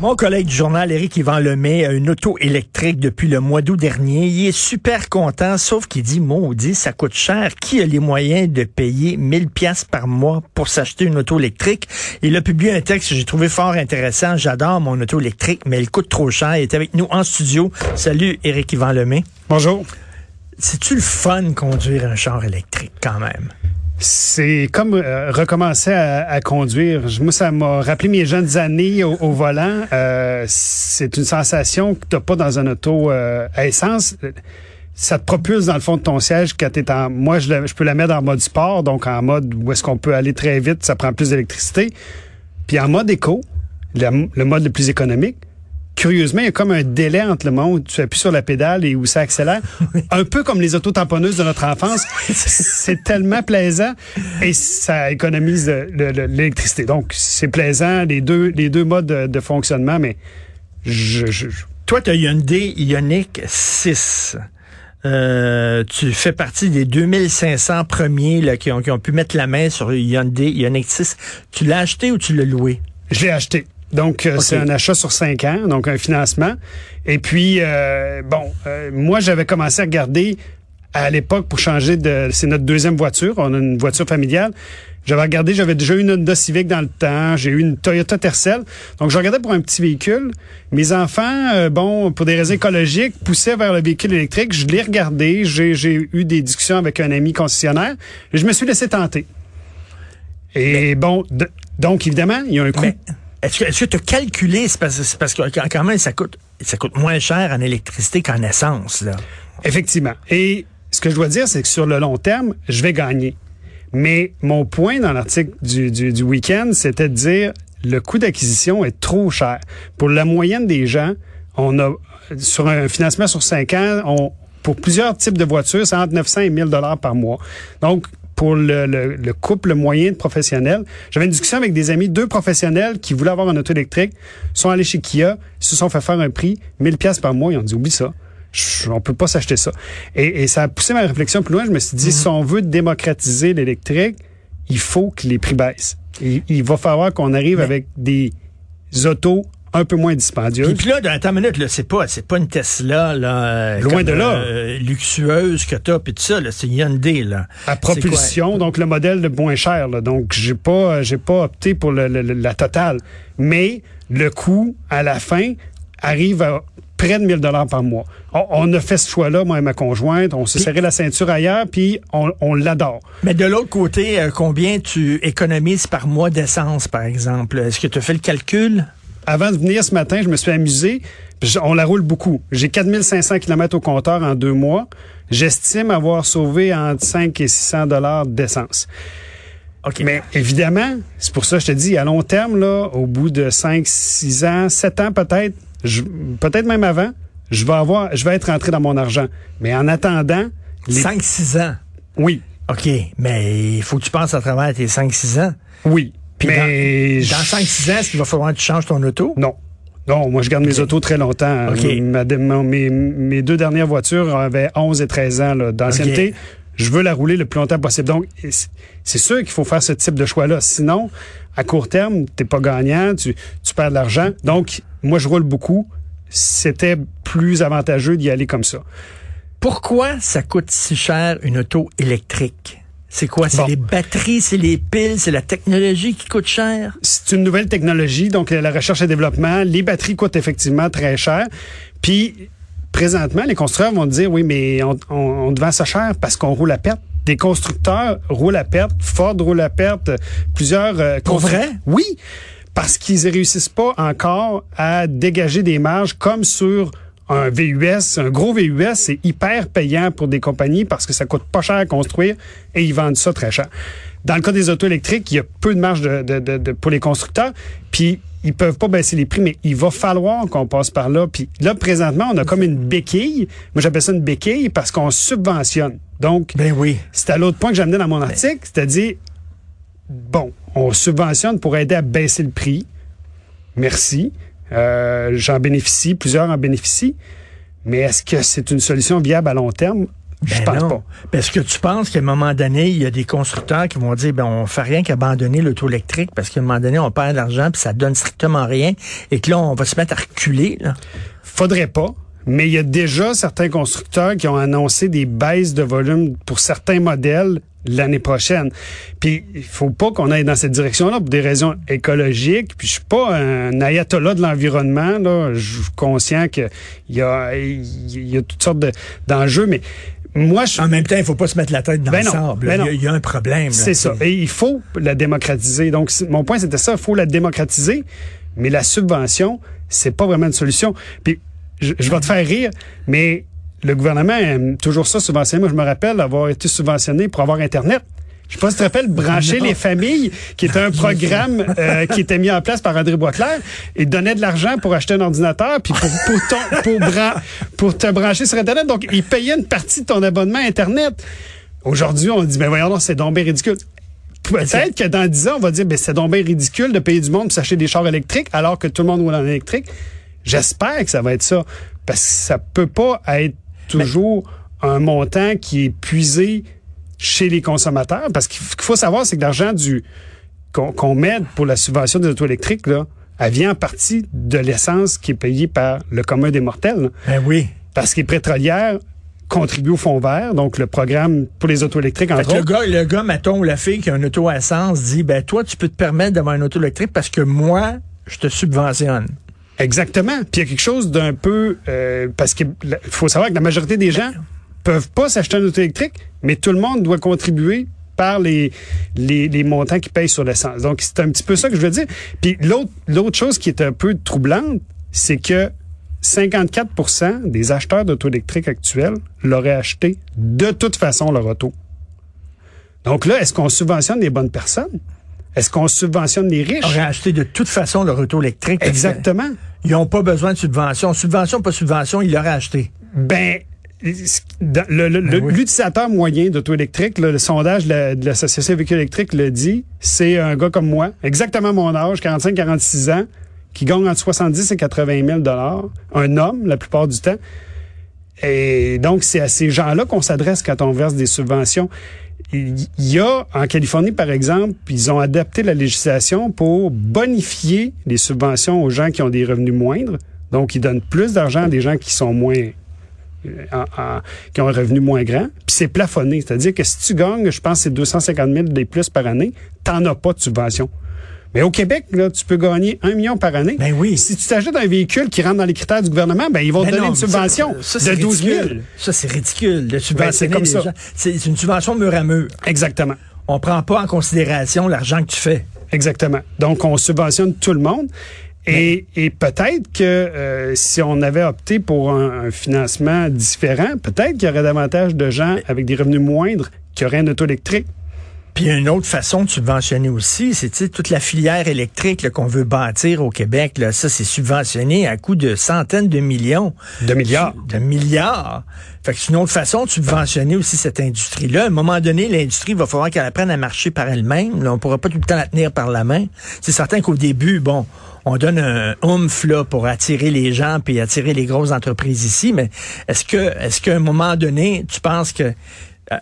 Mon collègue du journal, Éric Yvan Lemay, a une auto électrique depuis le mois d'août dernier. Il est super content, sauf qu'il dit, maudit, ça coûte cher. Qui a les moyens de payer 1000 pièces par mois pour s'acheter une auto électrique? Il a publié un texte que j'ai trouvé fort intéressant. J'adore mon auto électrique, mais elle coûte trop cher. Il est avec nous en studio. Salut, Éric Yvan Lemay. Bonjour. C'est-tu le fun conduire un char électrique quand même? C'est comme euh, recommencer à, à, conduire. Moi, ça m'a rappelé mes jeunes années au, au volant. Euh, c'est une sensation que tu n'as pas dans un auto euh, à essence. Ça te propulse dans le fond de ton siège quand tu es en... Moi, je, je, peux la mettre en mode sport, donc en mode où est-ce qu'on peut aller très vite, ça prend plus d'électricité. Puis en mode éco, le, le mode le plus économique, curieusement, il y a comme un délai entre le moment où tu appuies sur la pédale et où ça accélère. un peu comme les autos tamponneuses de notre enfance. c'est tellement plaisant et ça économise l'électricité. Donc, c'est plaisant, les deux, les deux modes de, de fonctionnement, mais je, je, Toi, tu as Hyundai Ioniq 6. Euh, tu fais partie des 2500 premiers là, qui, ont, qui ont pu mettre la main sur Hyundai Ioniq 6. Tu l'as acheté ou tu l'as loué? Je l'ai acheté. Donc, euh, okay. c'est un achat sur cinq ans, donc un financement. Et puis, euh, bon, euh, moi, j'avais commencé à regarder à l'époque pour changer de... C'est notre deuxième voiture, on a une voiture familiale. J'avais regardé, j'avais déjà eu une Honda Civic dans le temps, j'ai eu une Toyota Tercel. Donc, je regardais pour un petit véhicule. Mes enfants, bon, pour des raisons écologiques, poussaient vers le véhicule électrique. Je l'ai regardé, j'ai eu des discussions avec un ami concessionnaire et je me suis laissé tenter. Et Mais... bon, donc, évidemment, il y a un coût. Mais... Est-ce que tu as calculé, c'est parce, que quand même ça coûte ça coûte moins cher en électricité qu'en essence là? Effectivement. Et ce que je dois dire, c'est que sur le long terme, je vais gagner. Mais mon point dans l'article du, du, du week-end, c'était de dire le coût d'acquisition est trop cher. Pour la moyenne des gens, on a sur un financement sur cinq ans, on, pour plusieurs types de voitures, c'est entre 900 et 1000 dollars par mois. Donc pour le, le, le, couple moyen de professionnels. J'avais une discussion avec des amis, deux professionnels qui voulaient avoir un auto électrique, sont allés chez Kia, se sont fait faire un prix, 1000 pièces par mois, ils ont dit oublie ça. Je, on peut pas s'acheter ça. Et, et, ça a poussé ma réflexion plus loin. Je me suis dit, -hmm. si on veut démocratiser l'électrique, il faut que les prix baissent. Et, il va falloir qu'on arrive Mais... avec des autos un peu moins dispendieuse. Puis, là, dans ta minute, là, c'est pas, c'est pas une Tesla, là. Loin comme, de là. Euh, luxueuse que t'as, puis tout ça, là. C'est Hyundai, là. À propulsion, donc le modèle le moins cher, là. Donc, j'ai pas, j'ai pas opté pour le, le, la totale. Mais, le coût, à la fin, arrive à près de 1000 dollars par mois. On, on, a fait ce choix-là, moi et ma conjointe. On s'est serré la ceinture ailleurs, puis on, on l'adore. Mais de l'autre côté, euh, combien tu économises par mois d'essence, par exemple? Est-ce que tu as fait le calcul? Avant de venir ce matin, je me suis amusé. On la roule beaucoup. J'ai 4500 km au compteur en deux mois. J'estime avoir sauvé entre 5 et 600 dollars d'essence. Okay. Mais évidemment, c'est pour ça que je te dis, à long terme, là, au bout de 5, 6 ans, 7 ans peut-être, peut-être même avant, je vais avoir, je vais être rentré dans mon argent. Mais en attendant... Les... 5, 6 ans? Oui. OK, mais il faut que tu penses à travers tes 5, 6 ans. Oui. Puis mais dans, dans 5-6 ans, est-ce qu'il va falloir que tu changes ton auto? Non. Non, moi, je garde okay. mes autos très longtemps. Okay. Ma, mes, mes, deux dernières voitures avaient 11 et 13 ans d'ancienneté. Okay. Je veux la rouler le plus longtemps possible. Donc, c'est sûr qu'il faut faire ce type de choix-là. Sinon, à court terme, t'es pas gagnant, tu, tu perds de l'argent. Donc, moi, je roule beaucoup. C'était plus avantageux d'y aller comme ça. Pourquoi ça coûte si cher une auto électrique? C'est quoi? C'est bon. les batteries, c'est les piles, c'est la technologie qui coûte cher? C'est une nouvelle technologie, donc la recherche et développement. Les batteries coûtent effectivement très cher. Puis, présentement, les constructeurs vont dire, oui, mais on, on, on te vend ça cher parce qu'on roule à perte. Des constructeurs roulent à perte, Ford roule à perte, plusieurs... Euh, Pour vrai? Oui, parce qu'ils ne réussissent pas encore à dégager des marges comme sur un VUS, un gros VUS, c'est hyper payant pour des compagnies parce que ça coûte pas cher à construire et ils vendent ça très cher. Dans le cas des autos électriques, il y a peu de marge de, de, de, de pour les constructeurs, puis ils peuvent pas baisser les prix, mais il va falloir qu'on passe par là. Puis là, présentement, on a comme une béquille. Moi, j'appelle ça une béquille parce qu'on subventionne. Donc, ben oui. c'est à l'autre point que j'amenais dans mon article, c'est-à-dire, bon, on subventionne pour aider à baisser le prix. merci. Euh, J'en bénéficie, plusieurs en bénéficient. Mais est-ce que c'est une solution viable à long terme? Je Ben pense non. pas. Parce que tu penses qu'à un moment donné, il y a des constructeurs qui vont dire, ben, on fait rien qu'abandonner l'auto électrique parce qu'à un moment donné, on perd de l'argent puis ça donne strictement rien et que là, on va se mettre à reculer, là? Faudrait pas. Mais il y a déjà certains constructeurs qui ont annoncé des baisses de volume pour certains modèles l'année prochaine. Puis il faut pas qu'on aille dans cette direction-là pour des raisons écologiques. Puis je suis pas un ayatollah de l'environnement. Là, je suis conscient que il y a il y a toutes sortes de- d'enjeux, mais moi je En même temps, il faut pas se mettre la tête dans Ben le sable. ben Il y a- non. il y, a un problème. C'est ça. Et il faut la démocratiser. Donc, mon point, c'était ça. Il faut la démocratiser. Mais la subvention, c'est pas vraiment une solution. Puis, je, je vais te faire rire, mais le gouvernement aime toujours ça subventionner. Moi, je me rappelle d'avoir été subventionné pour avoir Internet. Je sais pas si tu te rappelles, Brancher Non. les familles, qui était un programme euh, qui était mis en place par André Boisclair et donnait de l'argent pour acheter un ordinateur puis pour pour, ton- pour, bran- pour te brancher sur Internet. Donc, il payait une partie de ton abonnement Internet. Aujourd'hui, on dit, mais voyons, donc, c'est donc bien ridicule. Peut-être que dans 10 ans, on va dire, ben, c'est donc bien ridicule de payer du monde pour s'acheter des chars électriques alors que tout le monde roule en électrique. J'espère que ça va être ça. Parce que ça peut pas être toujours un montant qui est puisé chez les consommateurs. Parce qu'il faut savoir, c'est que l'argent du qu'on met pour la subvention des autos électriques, là, elle vient en partie de l'essence qui est payée par le commun des mortels. là. Ben oui. Parce que les pétrolières contribuent au fonds vert, donc le programme pour les autos électriques, Fait entre que le autres. gars, le gars, mettons, ou la fille qui a un auto à essence dit, ben toi, tu peux te permettre d'avoir un auto électrique parce que moi, je te subventionne. Exactement. Puis il y a quelque chose d'un peu euh, parce que la- faut savoir que la majorité des gens peuvent pas s'acheter un auto électrique, mais tout le monde doit contribuer par les, les, les montants qui payent sur l'essence. Donc c'est un petit peu ça que je veux dire. Puis l'autre l'autre chose qui est un peu troublante, c'est que 54% des acheteurs d'auto électriques actuels l'auraient acheté de toute façon leur auto. Donc là, est-ce qu'on subventionne les bonnes personnes? Est-ce qu'on subventionne les riches? Aurait acheté de toute façon leur auto électrique. Exactement. Ils n'ont pas besoin de subvention. Subvention, pas subvention, ils l'auraient acheté. Ben, oui. l'utilisateur moyen d'auto électrique, le sondage de la- de l'Association véhicule électrique le dit, c'est un gars comme moi, exactement mon âge, 45-46 ans, qui gagne entre 70 et 80 000 un homme la plupart du temps. Et donc, c'est à ces gens-là qu'on s'adresse quand on verse des subventions. Il y a, en Californie, par exemple, ils ont adapté la législation pour bonifier les subventions aux gens qui ont des revenus moindres. Donc, ils donnent plus d'argent à des gens qui sont moins euh, qui ont un revenu moins grand, puis c'est plafonné. C'est-à-dire que si tu gagnes, je pense, c'est 250 000 des plus par année, t'en as pas de subvention. Mais au Québec, là, tu peux gagner un million par année. Ben oui. Si tu t'achètes un véhicule qui rentre dans les critères du gouvernement, ben ils vont te Ben donner non, une subvention ça, ça, de c'est 12 000. ridicule. Ça, c'est ridicule de subventionner comme les ça. C'est c'est une subvention mur à mur. Exactement. On prend pas en considération l'argent que tu fais. Exactement. Donc, on subventionne tout le monde. Et, et peut-être que euh, si on avait opté pour un, un financement différent, peut-être qu'il y aurait davantage de gens avec des revenus moindres qui auraient un auto électrique. Puis une autre façon de subventionner aussi, c'est toute la filière électrique qu'on veut bâtir au Québec. Là, ça, c'est subventionné à coût de centaines de millions. De milliards. De milliards. Fait que c'est une autre façon de subventionner aussi cette industrie-là. À un moment donné, l'industrie va falloir qu'elle apprenne à marcher par elle-même. On pourra pas tout le temps la tenir par la main. C'est certain qu'au début, bon, on donne un oomph là pour attirer les gens puis attirer les grosses entreprises ici, mais est-ce que est-ce qu'à un moment donné, tu penses que euh,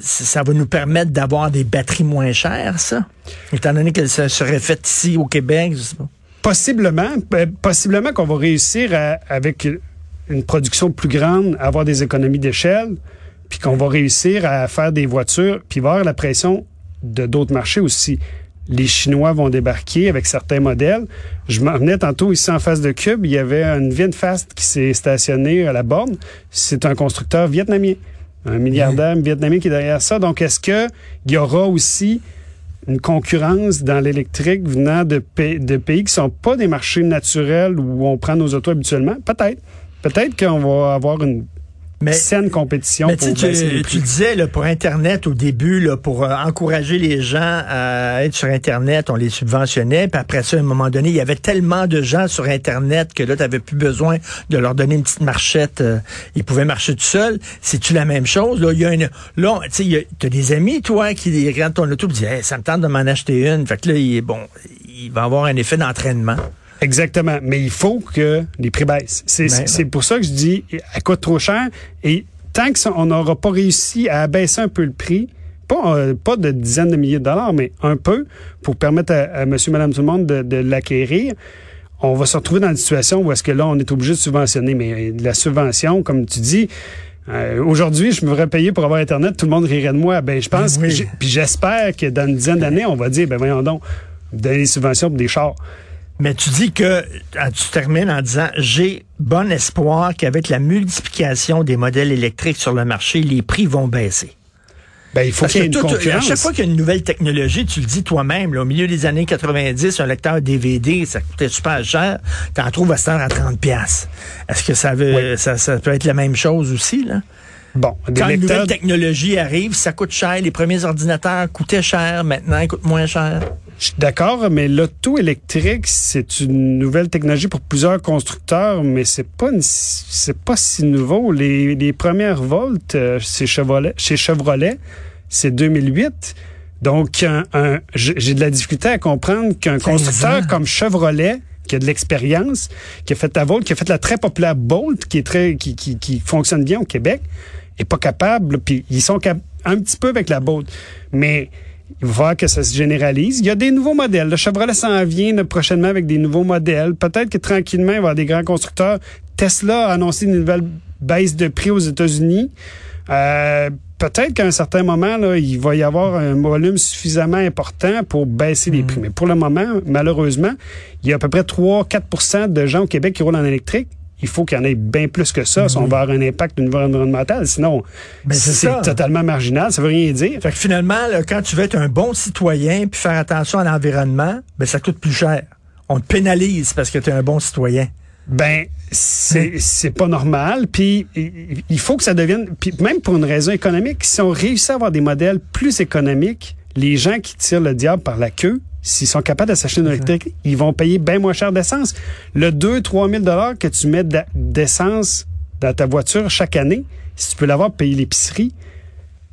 ça va nous permettre d'avoir des batteries moins chères, ça? Étant donné qu'elles se- seraient faites ici au Québec, je sais pas. Possiblement, euh, possiblement qu'on va réussir à- avec une production plus grande, à avoir des économies d'échelle, puis qu'on va réussir à faire des voitures, puis avoir la pression de d'autres marchés aussi. Les Chinois vont débarquer avec certains modèles. Je m'en venais tantôt ici en face de Cube, il y avait une VinFast qui s'est stationnée à la borne. C'est un constructeur vietnamien, un milliardaire vietnamien qui est derrière ça. Donc, est-ce que il y aura aussi une concurrence dans l'électrique venant de, pa- de pays qui sont pas des marchés naturels où on prend nos autos habituellement? Peut-être. Peut-être qu'on va avoir une Mais- saine compétition Mais pour tu, les prix. disais là, pour Internet au début, là, pour euh, encourager les gens à être sur Internet, on les subventionnait. Puis après ça, à un moment donné, il y avait tellement de gens sur Internet que là, tu n'avais plus besoin de leur donner une petite marchette. euh, ils pouvaient marcher tout seuls. C'est-tu la même chose? Là, il y a une. Là, tu sais, il y a- t'as des amis, toi, qui regardent ton auto et disent Hey, ça me tente de m'en acheter une. Fait que là, il est bon. Il va avoir un effet d'entraînement. Exactement. Mais il faut que les prix baissent. C'est Ben, c'est pour ça que je dis, elle coûte trop cher. Et tant qu'on n'aura pas réussi à abaisser un peu le prix, pas, euh, pas de dizaines de milliers de dollars, mais un peu, pour permettre à, à monsieur, madame, tout le monde de, de l'acquérir, on va se retrouver dans une situation où est-ce que là, on est obligé de subventionner. Mais la subvention, comme tu dis, euh, aujourd'hui, je me ferais payer pour avoir Internet, tout le monde rirait de moi. Ben, je pense, Oui. que j'ai- puis j'espère que dans une dizaine d'années, on va dire, ben voyons donc, donner des subventions pour des chars. Mais tu dis que ah, tu termines en disant j'ai bon espoir qu'avec la multiplication des modèles électriques sur le marché, les prix vont baisser. Ben, il faut qu'il y ait une tout- à concurrence. chaque fois qu'il y a une nouvelle technologie, tu le dis toi-même, au milieu des années 90, un lecteur DVD, ça coûtait super cher. T'en trouves à cette heure à 30 pièces. Est-ce que ça veut, ça, ça peut être la même chose aussi, là? Bon, des Quand une nouvelle technologie arrive, ça coûte cher. Les premiers ordinateurs coûtaient cher. Maintenant, ils coûtent moins cher. Je suis d'accord, mais l'auto électrique, c'est une nouvelle technologie pour plusieurs constructeurs, mais c'est pas c'est pas si nouveau. Les, les premières Volt euh, chez Chevrolet, chez Chevrolet, c'est 2008. Donc, un- un- j'ai de la difficulté à comprendre qu'un 15 constructeur comme Chevrolet, qui a de l'expérience, qui a fait la Volt, qui a fait la très populaire Bolt, qui est très, qui, qui, qui fonctionne bien au Québec, est pas capable. Puis ils sont cap- un petit peu avec la Bolt, mais il va falloir que ça se généralise. Il y a des nouveaux modèles. Le Chevrolet s'en vient là, prochainement avec des nouveaux modèles. Peut-être que tranquillement, il va y avoir des grands constructeurs. Tesla a annoncé une nouvelle baisse de prix aux États-Unis. Euh, Peut-être qu'à un certain moment, là, il va y avoir un volume suffisamment important pour baisser les prix. Mais pour le moment, malheureusement, il y a à peu près 3-4% de gens au Québec qui roulent en électrique. Il faut qu'il y en ait bien plus que ça si on va avoir un impact au niveau environnemental. Sinon, Ben, c'est totalement marginal. Ça veut rien dire. Fait que finalement, là, quand tu veux être un bon citoyen puis faire attention à l'environnement, ben ça coûte plus cher. On te pénalise parce que tu es un bon citoyen. Ben, c'est c'est pas normal. Puis il faut que ça devienne. Puis même pour une raison économique, si on réussit à avoir des modèles plus économiques, les gens qui tirent le diable par la queue, s'ils sont capables de s'acheter une électrique, ils vont payer bien moins cher d'essence. Le 2-3 000 dollars que tu mets d'essence dans ta voiture chaque année, si tu peux l'avoir payer l'épicerie,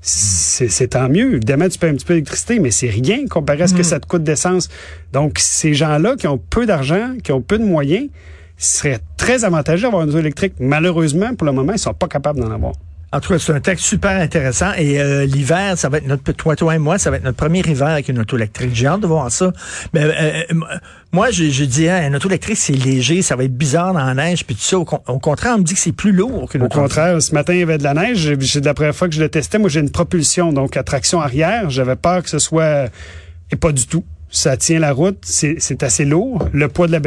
c'est tant mieux. Évidemment, tu payes un petit peu d'électricité, mais c'est rien comparé à ce que ça te coûte d'essence. Donc, ces gens-là qui ont peu d'argent, qui ont peu de moyens, ce serait très avantageux d'avoir une auto électrique. Malheureusement, pour le moment, ils sont pas capables d'en avoir. En tout cas, c'est un texte super intéressant. Et euh, l'hiver, ça va être notre toi, toi et moi, ça va être notre premier hiver avec une auto électrique. J'ai hâte de voir ça. Mais euh, euh, moi, j'ai dit, hein, une auto électrique, c'est léger, ça va être bizarre dans la neige, puis tout ça. Au, con- au contraire, on me dit que c'est plus lourd Au contraire, ce matin, il y avait de la neige. J'ai- C'est la première fois que je le testais. Moi, j'ai une propulsion, donc à traction arrière. J'avais peur que ce soit... Et pas du tout. Ça tient la route. C'est c'est assez lourd. Le poids de la